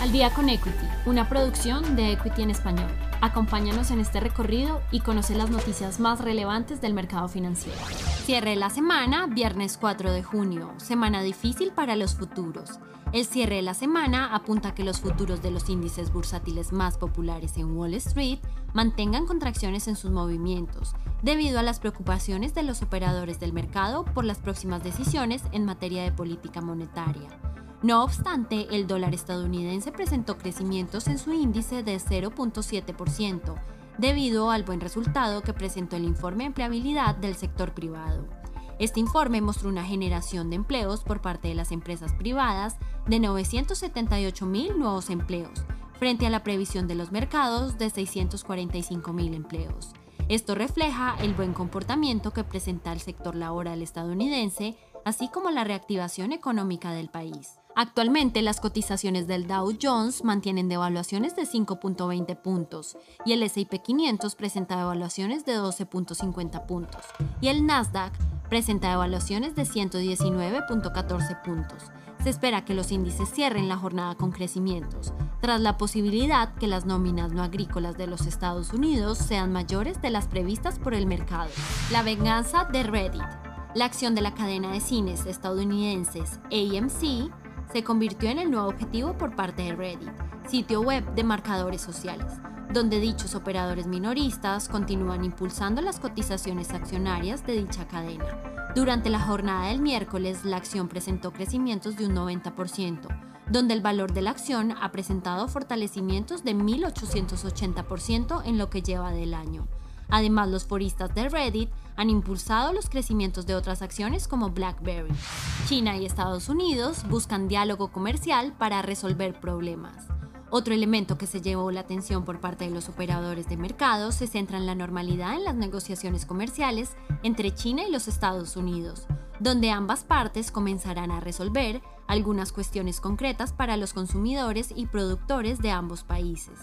Al día con Equity, una producción de Equity en español. Acompáñanos en este recorrido y conoce las noticias más relevantes del mercado financiero. Cierre de la semana, viernes 4 de junio, semana difícil para los futuros. El cierre de la semana apunta a que los futuros de los índices bursátiles más populares en Wall Street mantengan contracciones en sus movimientos, debido a las preocupaciones de los operadores del mercado por las próximas decisiones en materia de política monetaria. No obstante, el dólar estadounidense presentó crecimientos en su índice de 0.7%, debido al buen resultado que presentó el informe de empleabilidad del sector privado. Este informe mostró una generación de empleos por parte de las empresas privadas de 978 mil nuevos empleos, frente a la previsión de los mercados de 645 mil empleos. Esto refleja el buen comportamiento que presenta el sector laboral estadounidense, así como la reactivación económica del país. Actualmente las cotizaciones del Dow Jones mantienen devaluaciones de 5.20 puntos y el S&P 500 presenta devaluaciones de 12.50 puntos y el Nasdaq presenta devaluaciones de 119.14 puntos. Se espera que los índices cierren la jornada con crecimientos, tras la posibilidad que las nóminas no agrícolas de los Estados Unidos sean mayores de las previstas por el mercado. La venganza de Reddit. La acción de la cadena de cines estadounidenses AMC se convirtió en el nuevo objetivo por parte de Reddit, sitio web de marcadores sociales, donde dichos operadores minoristas continúan impulsando las cotizaciones accionarias de dicha cadena. Durante la jornada del miércoles, la acción presentó crecimientos de un 90%, donde el valor de la acción ha presentado fortalecimientos de 1.880% en lo que lleva del año. Además, los foristas de Reddit han impulsado los crecimientos de otras acciones como BlackBerry. China y Estados Unidos buscan diálogo comercial para resolver problemas. Otro elemento que se llevó la atención por parte de los operadores de mercado se centra en la normalidad en las negociaciones comerciales entre China y los Estados Unidos, donde ambas partes comenzarán a resolver algunas cuestiones concretas para los consumidores y productores de ambos países.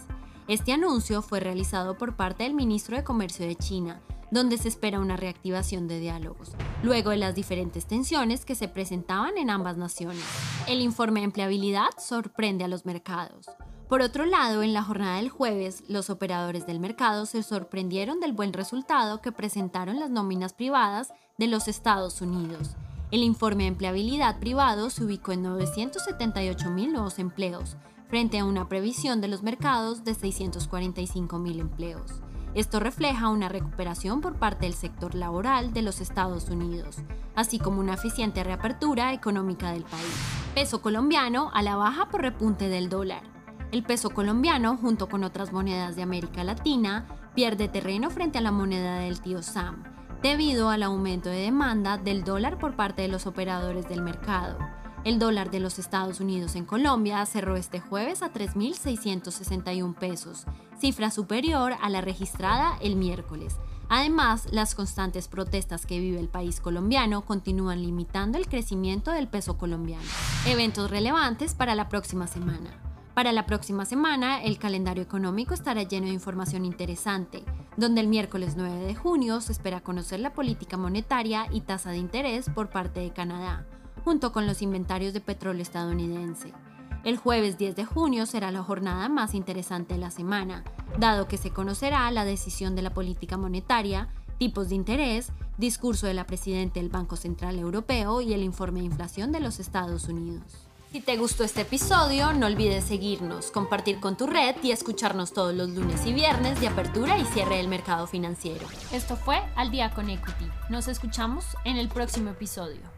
Este anuncio fue realizado por parte del ministro de Comercio de China, donde se espera una reactivación de diálogos, luego de las diferentes tensiones que se presentaban en ambas naciones. El informe de empleabilidad sorprende a los mercados. Por otro lado, en la jornada del jueves, los operadores del mercado se sorprendieron del buen resultado que presentaron las nóminas privadas de los Estados Unidos. El informe de empleabilidad privado se ubicó en 978 mil nuevos empleos, frente a una previsión de los mercados de 645 mil empleos. Esto refleja una recuperación por parte del sector laboral de los Estados Unidos, así como una eficiente reapertura económica del país. Peso colombiano a la baja por repunte del dólar. El peso colombiano, junto con otras monedas de América Latina, pierde terreno frente a la moneda del tío Sam, debido al aumento de demanda del dólar por parte de los operadores del mercado. El dólar de los Estados Unidos en Colombia cerró este jueves a 3.661 pesos, cifra superior a la registrada el miércoles. Además, las constantes protestas que vive el país colombiano continúan limitando el crecimiento del peso colombiano. Eventos relevantes para la próxima semana. Para la próxima semana, el calendario económico estará lleno de información interesante, donde el miércoles 9 de junio se espera conocer la política monetaria y tasa de interés por parte de Canadá junto con los inventarios de petróleo estadounidense. El jueves 10 de junio será la jornada más interesante de la semana, dado que se conocerá la decisión de la política monetaria, tipos de interés, discurso de la presidenta del Banco Central Europeo y el informe de inflación de los Estados Unidos. Si te gustó este episodio, no olvides seguirnos, compartir con tu red y escucharnos todos los lunes y viernes de apertura y cierre del mercado financiero. Esto fue Al día con Equity. Nos escuchamos en el próximo episodio.